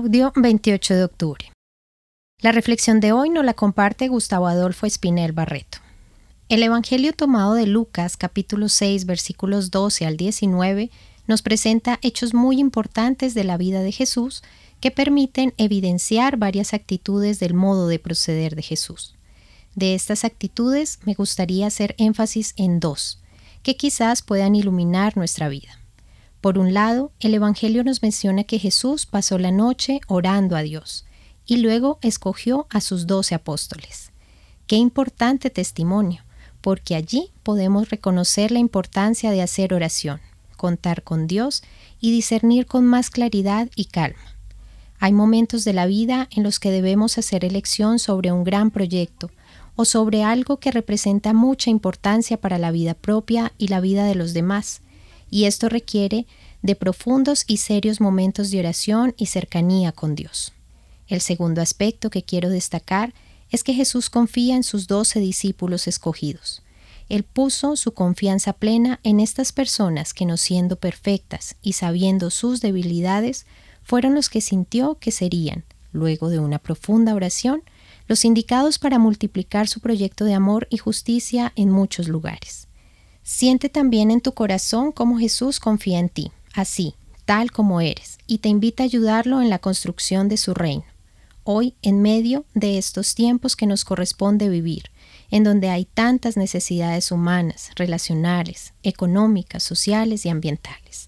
Audio 28 de octubre. La reflexión de hoy nos la comparte Gustavo Adolfo Espinel Barreto. El Evangelio tomado de Lucas capítulo 6 versículos 12 al 19 nos presenta hechos muy importantes de la vida de Jesús que permiten evidenciar varias actitudes del modo de proceder de Jesús. De estas actitudes me gustaría hacer énfasis en dos, que quizás puedan iluminar nuestra vida. Por un lado, el Evangelio nos menciona que Jesús pasó la noche orando a Dios y luego escogió a sus doce apóstoles. Qué importante testimonio, porque allí podemos reconocer la importancia de hacer oración, contar con Dios y discernir con más claridad y calma. Hay momentos de la vida en los que debemos hacer elección sobre un gran proyecto o sobre algo que representa mucha importancia para la vida propia y la vida de los demás, y esto requiere de profundos y serios momentos de oración y cercanía con Dios. El segundo aspecto que quiero destacar es que Jesús confía en sus doce discípulos escogidos. Él puso su confianza plena en estas personas que no siendo perfectas y sabiendo sus debilidades, fueron los que sintió que serían, luego de una profunda oración, los indicados para multiplicar su proyecto de amor y justicia en muchos lugares. Siente también en tu corazón cómo Jesús confía en ti, así, tal como eres, y te invita a ayudarlo en la construcción de su reino. Hoy, en medio de estos tiempos que nos corresponde vivir, en donde hay tantas necesidades humanas, relacionales, económicas, sociales y ambientales.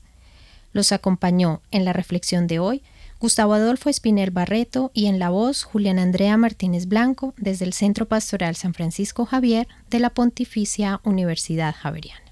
Los acompañó en la reflexión de hoy Gustavo Adolfo Espinel Barreto y en la voz Julián Andrea Martínez Blanco desde el Centro Pastoral San Francisco Javier de la Pontificia Universidad Javeriana.